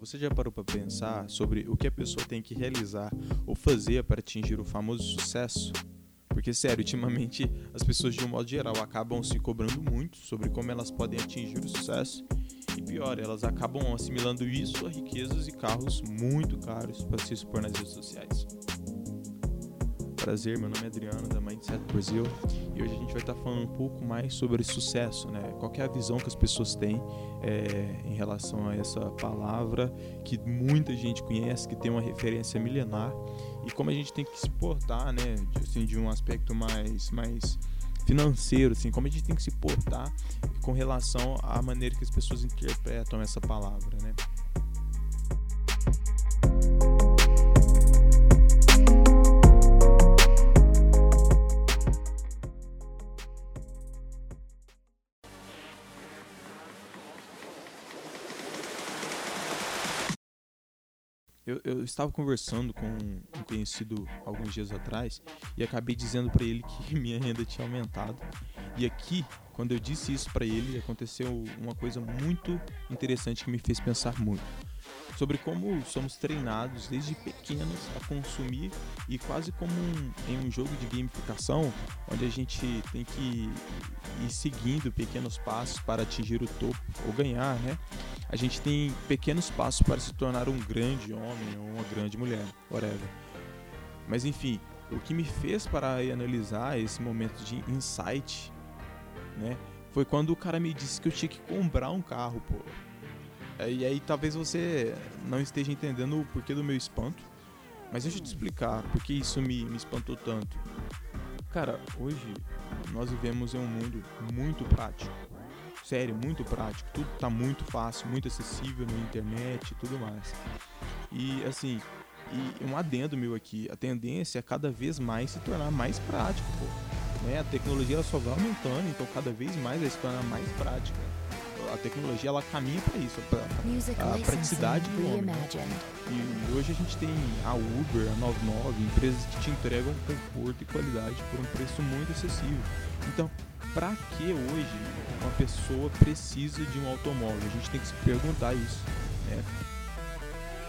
você já parou para pensar sobre o que a pessoa tem que realizar ou fazer para atingir o famoso sucesso? Porque, sério, ultimamente as pessoas, de um modo geral, acabam se cobrando muito sobre como elas podem atingir o sucesso. E pior, elas acabam assimilando isso a riquezas e carros muito caros para se expor nas redes sociais. Prazer, meu nome é Adriano, da Mindset Brasil, e hoje a gente vai estar falando um pouco mais sobre sucesso, né? Qual é a visão que as pessoas têm é, em relação a essa palavra que muita gente conhece, que tem uma referência milenar, e como a gente tem que se portar, né? Assim, de um aspecto mais, mais financeiro, assim, como a gente tem que se portar com relação à maneira que as pessoas interpretam essa palavra, né? Eu, estava conversando com um conhecido alguns dias atrás e acabei dizendo para ele que minha renda tinha aumentado. E aqui, quando eu disse isso para ele, aconteceu uma coisa muito interessante que me fez pensar muito sobre como somos treinados desde pequenos a consumir e quase como um, em um jogo de gamificação, onde a gente tem que ir seguindo pequenos passos para atingir o topo ou ganhar, né? A gente tem pequenos passos para se tornar um grande homem ou uma grande mulher, whatever. Mas enfim, o que me fez para analisar esse momento de insight, né, foi quando o cara me disse que eu tinha que comprar um carro, pô. É, e aí talvez você não esteja entendendo o porquê do meu espanto. Mas deixa eu te explicar por que isso me, me espantou tanto. Cara, hoje nós vivemos em um mundo muito prático. Sério, muito prático. Tudo tá muito fácil, muito acessível na internet e tudo mais. E assim, e um adendo meu aqui, a tendência é cada vez mais se tornar mais prático, pô. Né? A tecnologia ela só vai aumentando, então cada vez mais vai se tornar mais prática a tecnologia ela caminha para isso, para a praticidade do homem. Né? E hoje a gente tem a Uber, a 99, empresas que te entregam conforto e qualidade por um preço muito acessível. Então, para que hoje uma pessoa precisa de um automóvel? A gente tem que se perguntar isso, né?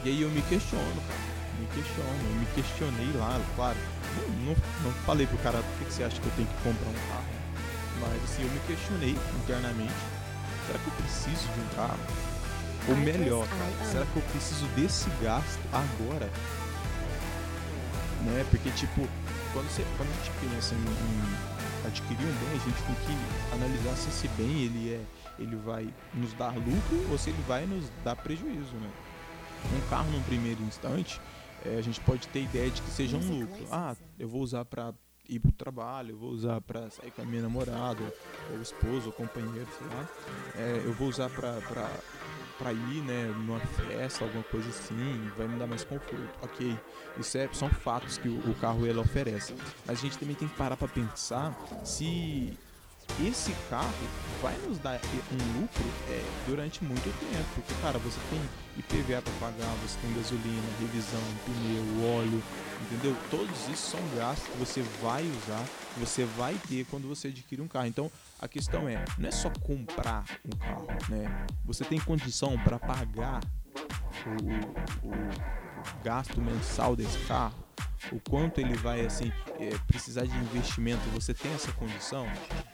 E aí eu me questiono, cara. Me questiono, eu me questionei lá, claro. Não, não, não falei pro cara por que você acha que eu tenho que comprar um carro. Mas assim, eu me questionei internamente será que eu preciso de um carro? Ou melhor, cara, será que eu preciso desse gasto agora? Né? Porque, tipo, quando, você, quando a gente pensa em, em adquirir um bem, a gente tem que analisar se esse bem ele, é, ele vai nos dar lucro ou se ele vai nos dar prejuízo, né? Um carro, num primeiro instante, é, a gente pode ter ideia de que seja um lucro. Ah, eu vou usar para ir pro trabalho, eu vou usar para sair com a minha namorada, ou esposo, ou companheiro, sei lá. É, eu vou usar pra ir, né, numa festa, alguma coisa assim, vai me dar mais conforto. Ok, isso é, são fatos que o, o carro ele oferece. Mas a gente também tem que parar para pensar se esse carro vai nos dar um lucro é, durante muito tempo. Porque, cara, você tem IPVA para pagar, você tem gasolina, revisão, pneu, óleo, entendeu? Todos isso são gastos que você vai usar, você vai ter quando você adquire um carro. Então, a questão é, não é só comprar um carro, né? Você tem condição para pagar o, o, o gasto mensal desse carro? O quanto ele vai assim é, precisar de investimento, você tem essa condição?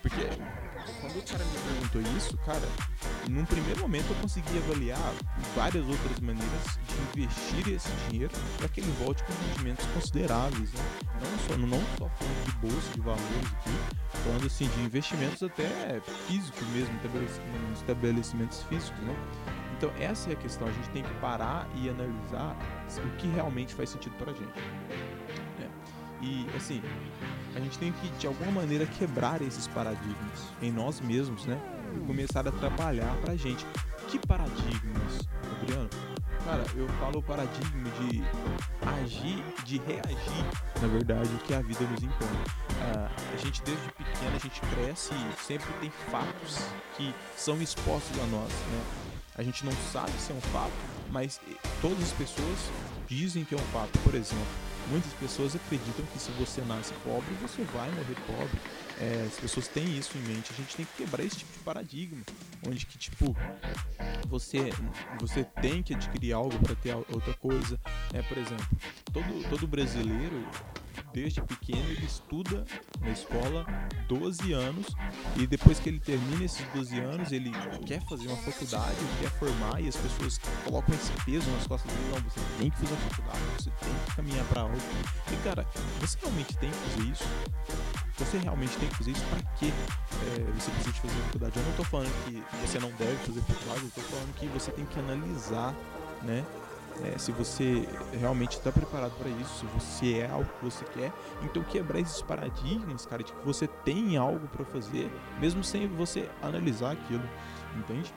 Porque quando o cara me perguntou isso, cara, num primeiro momento eu consegui avaliar várias outras maneiras de investir esse dinheiro para que ele volte com rendimentos consideráveis, né? não só não só falando de bolsa de valores aqui, falando assim de investimentos até físicos mesmo, estabelecimentos físicos, né? Então essa é a questão, a gente tem que parar e analisar o que realmente faz sentido para a gente. E assim, a gente tem que de alguma maneira quebrar esses paradigmas em nós mesmos, né? E começar a trabalhar pra gente. Que paradigmas, Adriano? Cara, eu falo o paradigma de agir, de reagir, na verdade, o que a vida nos impõe. Ah, a gente desde pequeno, a gente cresce e sempre tem fatos que são expostos a nós, né? A gente não sabe se é um fato, mas todas as pessoas dizem que é um fato. Por exemplo, Muitas pessoas acreditam que se você nasce pobre, você vai morrer pobre. É, as pessoas têm isso em mente. A gente tem que quebrar esse tipo de paradigma, onde que tipo você você tem que adquirir algo para ter outra coisa. É, por exemplo, todo todo brasileiro desde pequeno ele estuda na escola 12 anos e depois que ele termina esses 12 anos ele quer fazer uma faculdade, quer formar e as pessoas colocam esse peso nas costas dele, não, você tem que fazer uma faculdade, você tem que caminhar para algo. E cara, você realmente tem que fazer isso? Você realmente tem que fazer isso? Para que é, você precisa fazer faculdade? Eu não tô falando que você não deve fazer faculdade, eu tô falando que você tem que analisar, né? É, se você realmente está preparado para isso, se você é algo que você quer, então quebrar esses paradigmas, cara, de que você tem algo para fazer, mesmo sem você analisar aquilo, entende?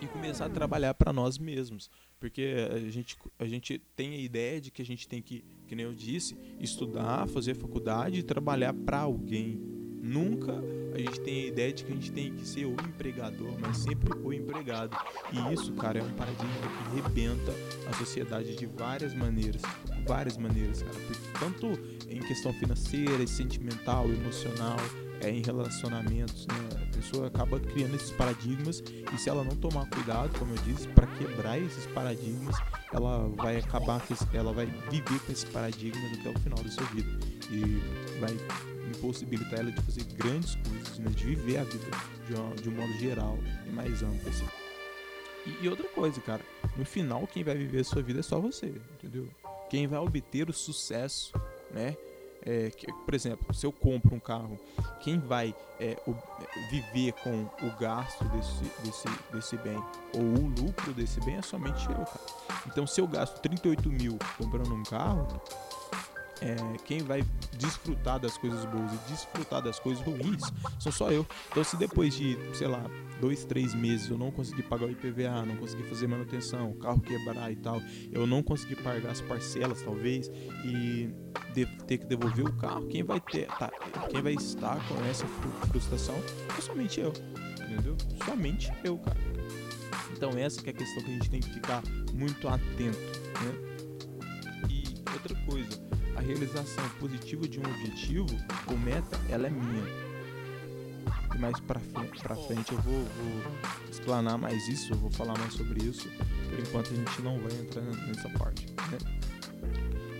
E começar a trabalhar para nós mesmos, porque a gente, a gente tem a ideia de que a gente tem que, que nem eu disse, estudar, fazer faculdade e trabalhar para alguém. Nunca a gente tem a ideia de que a gente tem que ser o empregador, mas sempre o empregado. E isso, cara, é um paradigma que rebenta a sociedade de várias maneiras. Várias maneiras, cara. Tanto em questão financeira, sentimental, emocional, é, em relacionamentos, né? A pessoa acaba criando esses paradigmas e se ela não tomar cuidado, como eu disse, para quebrar esses paradigmas, ela vai acabar, ela vai viver com esses paradigmas até o final da sua vida e vai impossibilitar ela de fazer grandes coisas, né? de viver a vida de, de um modo geral e mais amplo assim. E, e, outra coisa, cara, no final quem vai viver a sua vida é só você, entendeu? Quem vai obter o sucesso, né? É, que, por exemplo, se eu compro um carro, quem vai é, o, viver com o gasto desse, desse, desse bem ou o lucro desse bem é somente eu, cara. Então, se eu gasto 38 mil comprando um carro, é, quem vai desfrutar das coisas boas e desfrutar das coisas ruins sou só eu. Então, se depois de, sei lá, dois, três meses eu não conseguir pagar o IPVA, não conseguir fazer manutenção, o carro quebrar e tal, eu não conseguir pagar as parcelas, talvez, e ter que devolver o carro, quem vai ter, tá, quem vai estar com essa frustração é somente eu, entendeu? Somente eu, cara. Então, essa é a questão que a gente tem que ficar muito atento, né? E outra coisa a realização positiva de um objetivo ou meta, ela é minha. E mais para frente, pra frente eu vou, vou explanar mais isso, eu vou falar mais sobre isso. Por enquanto a gente não vai entrar nessa parte. Né?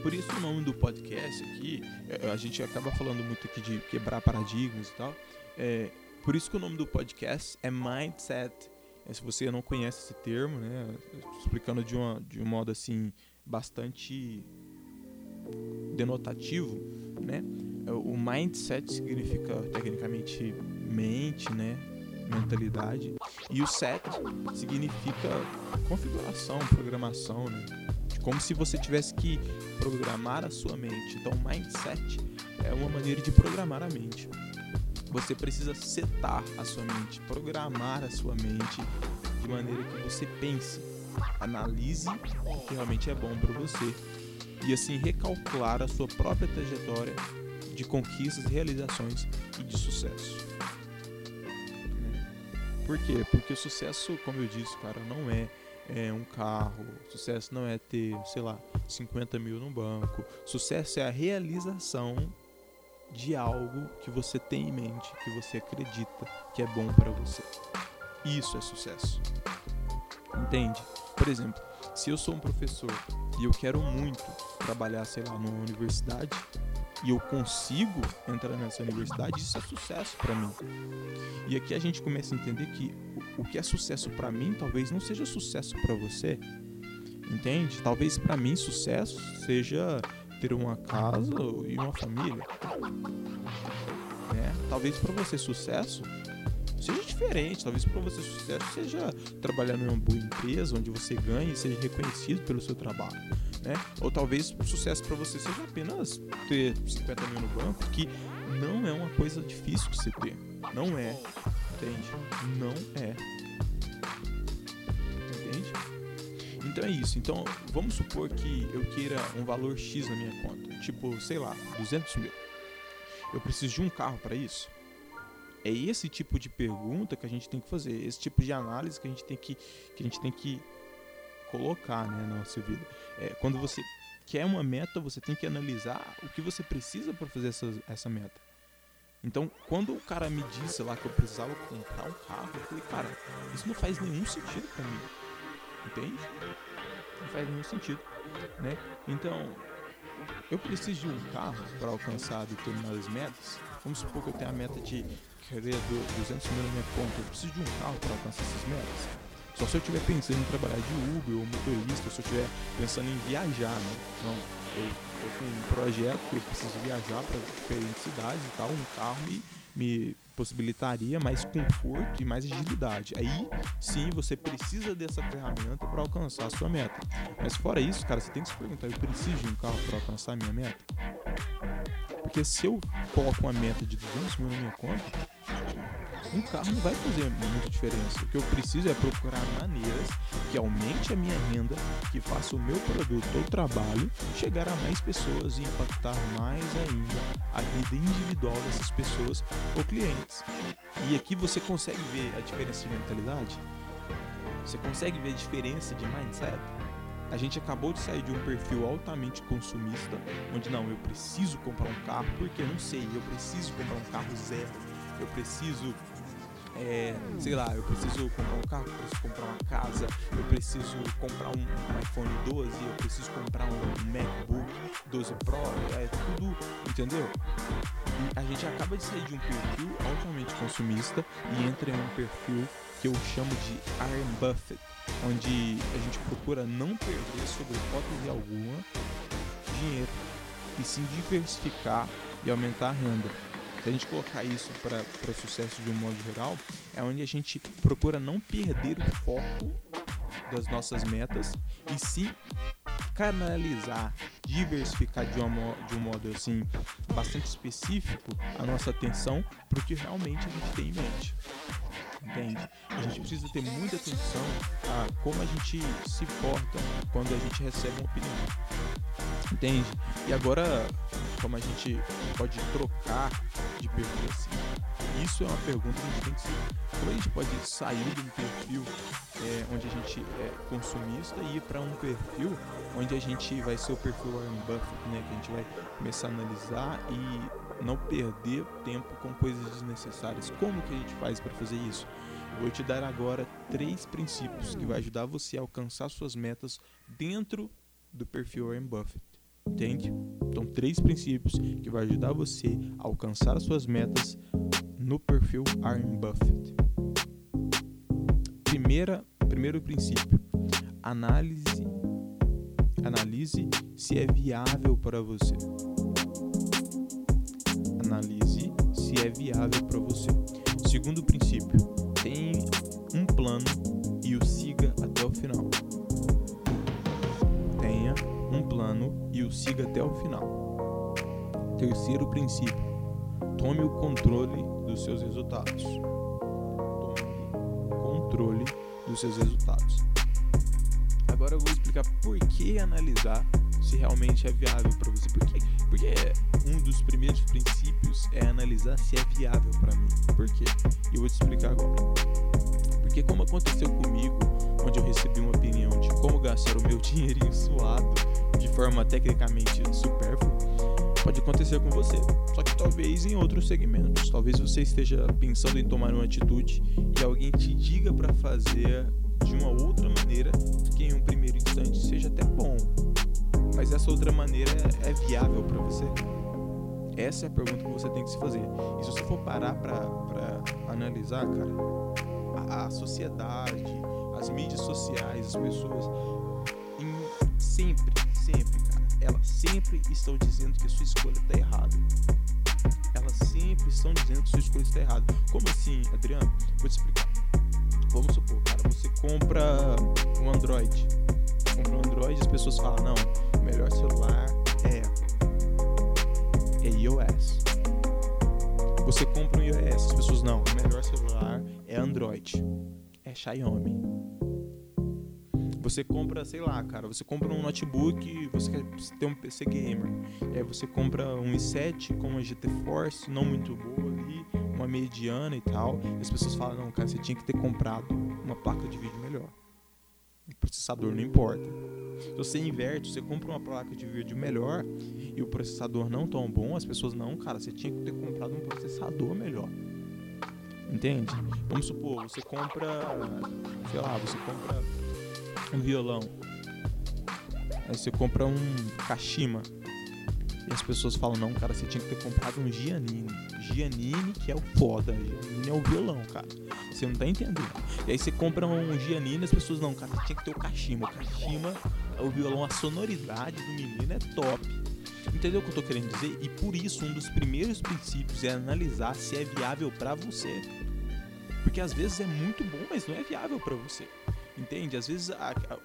Por isso o nome do podcast aqui, é, a gente acaba falando muito aqui de quebrar paradigmas e tal. É, por isso que o nome do podcast é Mindset. É, se você não conhece esse termo, né, explicando de, uma, de um modo assim bastante denotativo, né? O mindset significa tecnicamente mente, né? Mentalidade. E o set significa configuração, programação, né? Como se você tivesse que programar a sua mente. Então, mindset é uma maneira de programar a mente. Você precisa setar a sua mente, programar a sua mente de maneira que você pense, analise o que realmente é bom para você e assim recalcular a sua própria trajetória de conquistas, realizações e de sucesso. Por quê? Porque sucesso, como eu disse, cara, não é, é um carro, sucesso não é ter, sei lá, 50 mil no banco. Sucesso é a realização de algo que você tem em mente, que você acredita que é bom para você. Isso é sucesso. Entende? Por exemplo, se eu sou um professor e eu quero muito trabalhar, sei lá, numa universidade e eu consigo entrar nessa universidade, isso é sucesso para mim. E aqui a gente começa a entender que o que é sucesso para mim talvez não seja sucesso para você. Entende? Talvez para mim sucesso seja ter uma casa e uma família. É, talvez para você sucesso seja diferente. Talvez para você sucesso seja trabalhar numa boa empresa onde você ganhe e seja reconhecido pelo seu trabalho. Né? Ou talvez o sucesso para você seja apenas ter 50 mil no banco, que não é uma coisa difícil de se ter. Não é. Entende? Não é. Entende? Então é isso. Então vamos supor que eu queira um valor X na minha conta. Tipo, sei lá, 200 mil. Eu preciso de um carro para isso? É esse tipo de pergunta que a gente tem que fazer, esse tipo de análise que a gente tem que, que, a gente tem que colocar né, na nossa vida. É, quando você quer uma meta, você tem que analisar o que você precisa para fazer essa, essa meta. Então, quando o cara me disse lá que eu precisava comprar um carro, eu falei, cara, isso não faz nenhum sentido pra mim. Entende? Não faz nenhum sentido, né? Então, eu preciso de um carro para alcançar determinadas metas. Vamos supor que eu tenho a meta de querer 200 mil na minha conta. Eu preciso de um carro para alcançar essas metas. Só se eu estiver pensando em trabalhar de Uber ou motorista, se eu estiver pensando em viajar, né? Não, eu, tenho um projeto que eu preciso viajar para diferentes cidades e tal, um carro me, me possibilitaria mais conforto e mais agilidade. Aí sim você precisa dessa ferramenta para alcançar a sua meta. Mas fora isso, cara, você tem que se perguntar: eu preciso de um carro para alcançar a minha meta? Porque se eu coloco uma meta de 200 mil na minha conta, um carro não vai fazer muita diferença. O que eu preciso é procurar maneiras que aumente a minha renda, que faça o meu produto ou trabalho chegar a mais pessoas e impactar mais ainda a vida individual dessas pessoas ou clientes. E aqui você consegue ver a diferença de mentalidade? Você consegue ver a diferença de mindset? A gente acabou de sair de um perfil altamente consumista, onde não, eu preciso comprar um carro porque não sei, eu preciso comprar um carro zero, eu preciso é, sei lá, eu preciso comprar um carro, eu preciso comprar uma casa, eu preciso comprar um, iPhone 12, eu preciso comprar um MacBook 12 Pro, é tudo, entendeu? E a gente acaba de sair de um perfil altamente consumista e entra em um perfil que eu chamo de Iron Buffett, onde a gente procura não perder sobre hipótese alguma dinheiro e sim diversificar e aumentar a renda. Se a gente colocar isso para o sucesso de um modo geral, é onde a gente procura não perder o foco das nossas metas e sim canalizar, diversificar de, uma, de um modo assim bastante específico a nossa atenção para o que realmente a gente tem em mente. Entende? A gente precisa ter muita atenção a como a gente se porta quando a gente recebe uma opinião. Entende? E agora, como a gente pode trocar de perfil assim? Isso é uma pergunta que a gente tem que se. Como a gente pode sair de um perfil é, onde a gente é consumista e ir para um perfil onde a gente vai ser o perfil Warren Buffett, né? Que a gente vai começar a analisar e não perder tempo com coisas desnecessárias. Como que a gente faz para fazer isso? Eu vou te dar agora três princípios que vai ajudar você a alcançar suas metas dentro do perfil Warren Buffett. Entende? Então, três princípios que vai ajudar você a alcançar as suas metas no perfil Warren Buffett. Primeira, primeiro princípio: análise, analise se é viável para você. Analise se é viável para você. Segundo princípio: tem um plano e o siga até o final um plano o siga até o final. Terceiro princípio: tome o controle dos seus resultados. Tome controle dos seus resultados. Agora eu vou explicar por que analisar se realmente é viável para você. Por quê? Porque um dos primeiros princípios é analisar se é viável para mim. Por quê? Eu vou te explicar agora. Porque como aconteceu comigo, onde eu recebi uma opinião de como gastar o meu dinheirinho suado forma tecnicamente supérflua, pode acontecer com você. Só que talvez em outros segmentos. Talvez você esteja pensando em tomar uma atitude e alguém te diga para fazer de uma outra maneira que em um primeiro instante seja até bom. Mas essa outra maneira é viável para você? Essa é a pergunta que você tem que se fazer. E se você for parar para analisar, cara, a, a sociedade, as mídias sociais, as pessoas, em, sempre, elas sempre estão dizendo que a sua escolha está errada. Elas sempre estão dizendo que a sua escolha está errada. Como assim, Adriano? Vou te explicar. Vamos supor, cara, você compra um Android. Compra um Android as pessoas falam, não, o melhor celular é iOS. Você compra um iOS, as pessoas não, o melhor celular é Android. É Xiaomi você compra, sei lá, cara, você compra um notebook, você quer ter um PC gamer. E aí você compra um i7 com uma GT Force não muito boa ali, uma mediana e tal. E as pessoas falam, não, cara, você tinha que ter comprado uma placa de vídeo melhor. O processador não importa. Se você inverte, você compra uma placa de vídeo melhor e o processador não tão bom, as pessoas não, cara, você tinha que ter comprado um processador melhor. Entende? Vamos supor, você compra, sei lá, você compra um violão. Aí você compra um Kashima. E as pessoas falam, não, cara, você tinha que ter comprado um Giannini. Giannini que é o foda. Giannini é o violão, cara. Você não tá entendendo. E aí você compra um Giannini e as pessoas, não, cara, você tinha que ter o Kashima. O Kashima é o violão, a sonoridade do menino é top. Entendeu o que eu tô querendo dizer? E por isso, um dos primeiros princípios é analisar se é viável para você. Porque às vezes é muito bom, mas não é viável para você. Entende? Às vezes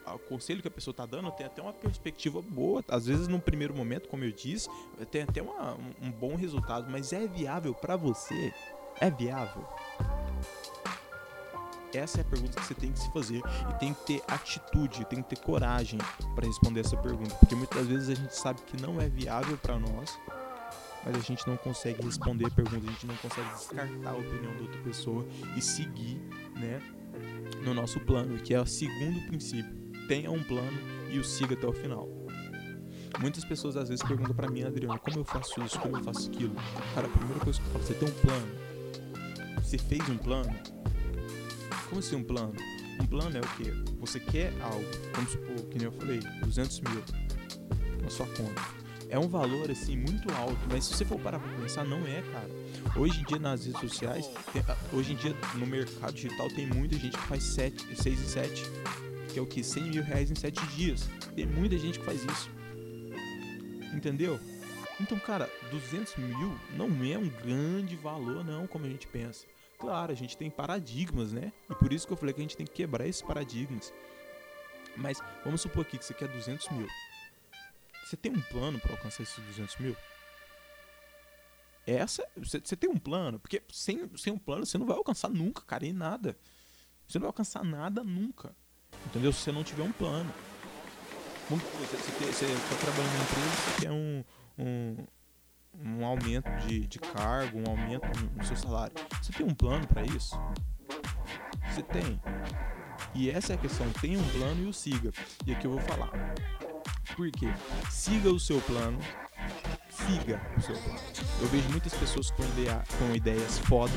o conselho que a pessoa está dando tem até uma perspectiva boa. Às vezes, num primeiro momento, como eu disse, tem até uma, um, um bom resultado, mas é viável para você? É viável? Essa é a pergunta que você tem que se fazer e tem que ter atitude, tem que ter coragem para responder essa pergunta, porque muitas vezes a gente sabe que não é viável para nós, mas a gente não consegue responder a pergunta, a gente não consegue descartar a opinião da outra pessoa e seguir, né, no nosso plano, que é o segundo princípio. Tenha um plano e o siga até o final. Muitas pessoas às vezes perguntam para mim, Adriano, como eu faço isso, como eu faço aquilo? Cara, a primeira coisa que eu falo, você tem um plano? Você fez um plano? Como assim um plano? Um plano é o quê? Você quer algo, vamos supor, que nem eu falei, 200 mil na sua conta. É um valor assim muito alto, mas se você for parar pra pensar, não é, cara. Hoje em dia nas redes sociais, tem, ah, hoje em dia no mercado digital tem muita gente que faz 7, 6 e 7, que é o que? 100 mil reais em 7 dias. Tem muita gente que faz isso. Entendeu? Então, cara, 200 mil não é um grande valor, não, como a gente pensa. Claro, a gente tem paradigmas, né? E por isso que eu falei que a gente tem que quebrar esses paradigmas. Mas vamos supor aqui que você quer 200 mil. Você tem um plano para alcançar esses 200 mil? Essa, você, tem um plano? Porque sem, sem um plano você não vai alcançar nunca, cara, em nada. Você não vai alcançar nada nunca. Entendeu? Se você não tiver um plano. Você, está trabalhando numa empresa, você quer um, um, um aumento de, de cargo, um aumento no seu salário. Você tem um plano para isso? Você tem. E essa é a questão. Tenha um plano e o siga. E aqui eu vou falar. Por quê? Siga o seu plano. Siga o seu plano. Eu vejo muitas pessoas com, ideia, com ideias fodas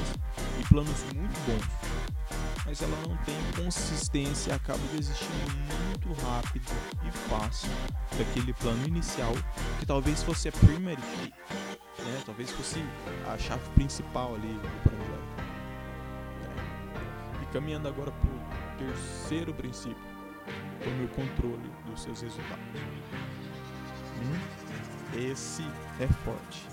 e planos muito bons mas ela não tem consistência, acaba desistindo muito rápido e fácil daquele plano inicial que talvez fosse a primary key, né? Talvez fosse a chave principal ali do projeto. É. E caminhando agora para o terceiro princípio, tome o controle dos seus resultados. Hum? Esse é forte.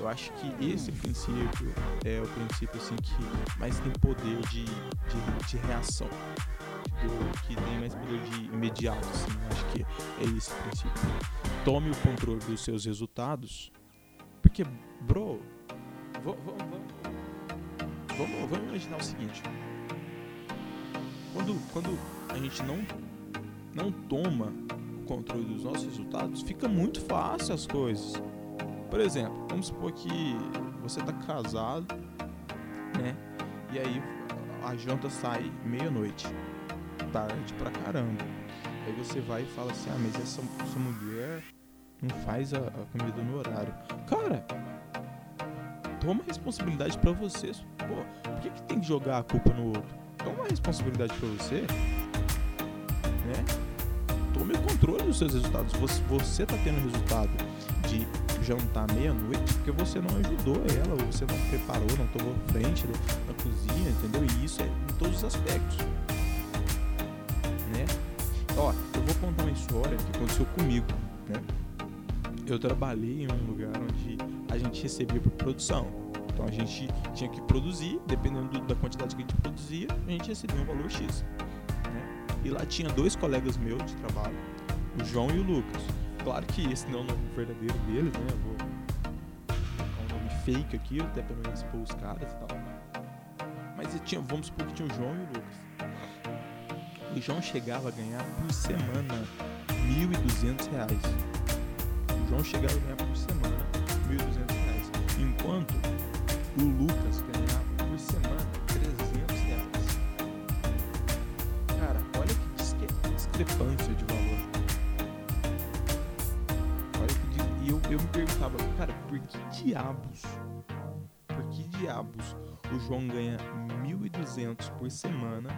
Eu acho que esse princípio é o princípio assim que mais tem poder de, de, de reação. que tem mais poder de imediato, assim. Eu acho que é esse princípio. Tome o controle dos seus resultados. Porque, bro, vamos, vamos, vamos imaginar o seguinte. Quando, quando a gente não, não toma o controle dos nossos resultados, fica muito fácil as coisas por exemplo, vamos supor que você tá casado, né? E aí a janta sai meia-noite, tarde pra caramba. Aí você vai e fala assim: ah, mas essa, essa mulher não faz a, a comida no horário. Cara, toma responsabilidade para você. Pô, por que, que tem que jogar a culpa no outro? Toma a responsabilidade para você, controle dos seus resultados. Você, você tá tendo resultado de jantar meia-noite porque você não ajudou ela, ou você não preparou, não tomou frente na cozinha, entendeu? E isso é em todos os aspectos. Né? Ó, eu vou contar uma história que aconteceu comigo, né? Eu trabalhei em um lugar onde a gente recebia por produção. Então a gente tinha que produzir, dependendo da quantidade que a gente produzia, a gente recebia um valor X. E lá tinha dois colegas meus de trabalho, o João e o Lucas. Claro que esse não é o nome verdadeiro deles, né? Eu vou colocar um nome fake aqui, até pra não expor os caras e tal. Mas tinha, vamos supor que tinha o João e o Lucas. O João chegava a ganhar por semana R$ 1.200. O João chegava a ganhar por semana R$ 1.200. Enquanto o Lucas discrepância de valor. E eu, eu me perguntava, cara, por que diabos, por que diabos o João ganha 1.200 por semana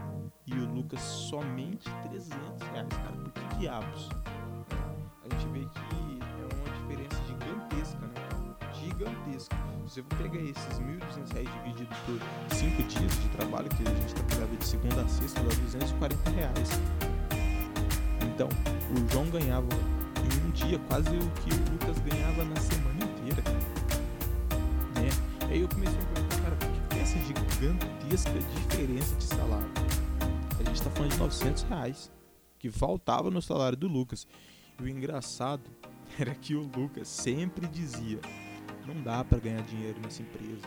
e o Lucas somente 300 reais, cara? Por que diabos? A gente vê que é uma diferença gigantesca, né? Gigantesca. Se eu pegar esses 1.200 reais dividido por 5 dias de trabalho, que a gente trabalhava de segunda a sexta, dá 240 reais. Então, o João ganhava em um dia quase o que o Lucas ganhava na semana inteira. Né? Aí eu comecei a perguntar, cara, por que tem essa gigantesca diferença de salário? A gente está falando de 900 reais, que faltava no salário do Lucas. E o engraçado era que o Lucas sempre dizia: não dá para ganhar dinheiro nessa empresa.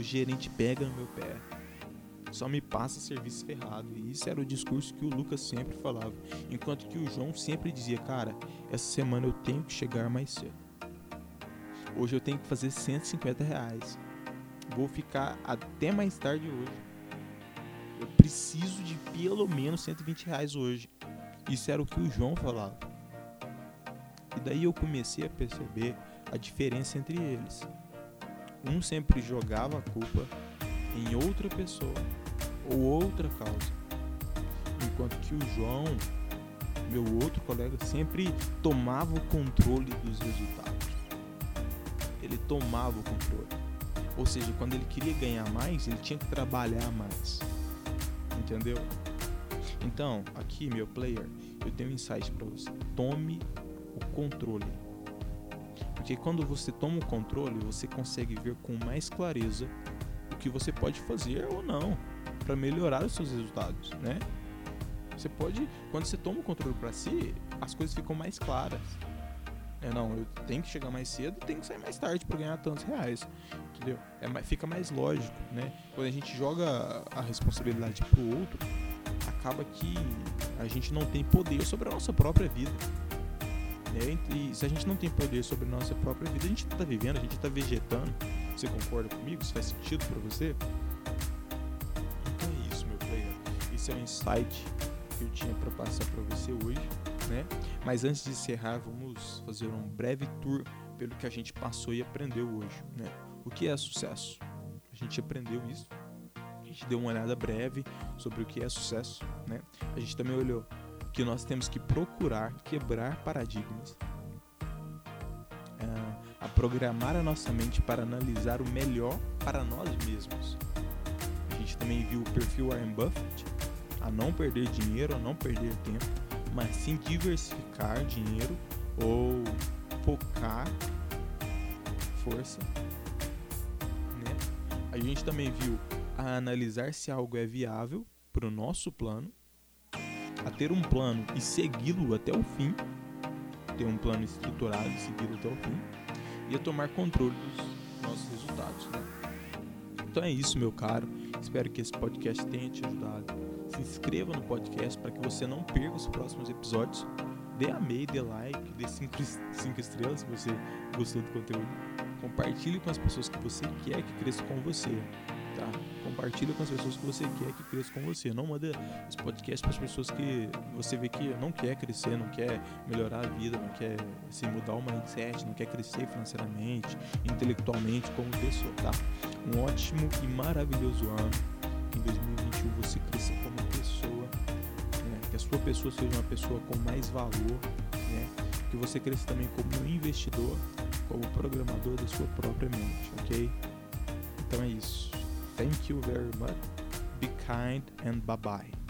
O gerente pega no meu pé. Só me passa serviço ferrado. E isso era o discurso que o Lucas sempre falava. Enquanto que o João sempre dizia: Cara, essa semana eu tenho que chegar mais cedo. Hoje eu tenho que fazer 150 reais. Vou ficar até mais tarde hoje. Eu preciso de pelo menos 120 reais hoje. Isso era o que o João falava. E daí eu comecei a perceber a diferença entre eles. Um sempre jogava a culpa em outra pessoa ou outra causa, enquanto que o João, meu outro colega, sempre tomava o controle dos resultados. Ele tomava o controle. Ou seja, quando ele queria ganhar mais, ele tinha que trabalhar mais. Entendeu? Então, aqui, meu player, eu tenho um insight para você. Tome o controle porque quando você toma o controle, você consegue ver com mais clareza o que você pode fazer ou não para melhorar os seus resultados, né? Você pode, quando você toma o controle para si, as coisas ficam mais claras. É, não, eu tenho que chegar mais cedo, tenho que sair mais tarde para ganhar tantos reais, entendeu? É, fica mais lógico, né? Quando a gente joga a responsabilidade pro outro, acaba que a gente não tem poder sobre a nossa própria vida. Né? E se a gente não tem poder sobre a nossa própria vida, a gente está vivendo, a gente está vegetando. Você concorda comigo? Isso faz sentido para você? Esse é o insight que eu tinha para passar para você hoje, né? Mas antes de encerrar, vamos fazer um breve tour pelo que a gente passou e aprendeu hoje, né? O que é sucesso? A gente aprendeu isso. A gente deu uma olhada breve sobre o que é sucesso, né? A gente também olhou que nós temos que procurar quebrar paradigmas, uh, a programar a nossa mente para analisar o melhor para nós mesmos. A gente também viu o perfil Warren Buffett, a não perder dinheiro, a não perder tempo, mas sim diversificar dinheiro ou focar força. Né? A gente também viu a analisar se algo é viável para o nosso plano a ter um plano e segui-lo até o fim, ter um plano estruturado e segui-lo até o fim, e a tomar controle dos nossos resultados. Né? Então é isso, meu caro. Espero que esse podcast tenha te ajudado. Se inscreva no podcast para que você não perca os próximos episódios. Dê amei, dê like, dê 5 estrelas se você gostou do conteúdo. Compartilhe com as pessoas que você quer que cresçam com você tá? Compartilha com as pessoas que você quer que cresça com você. Não manda esse podcast para as pessoas que você vê que não quer crescer, não quer melhorar a vida, não quer assim, mudar o mindset, não quer crescer financeiramente, intelectualmente como pessoa, tá? Um ótimo e maravilhoso ano. Em 2021 você cresça como pessoa, né? que a sua pessoa seja uma pessoa com mais valor, né? que você cresça também como investidor, como programador da sua própria mente, ok? Então é isso. Thank you very much. Be kind and bye bye.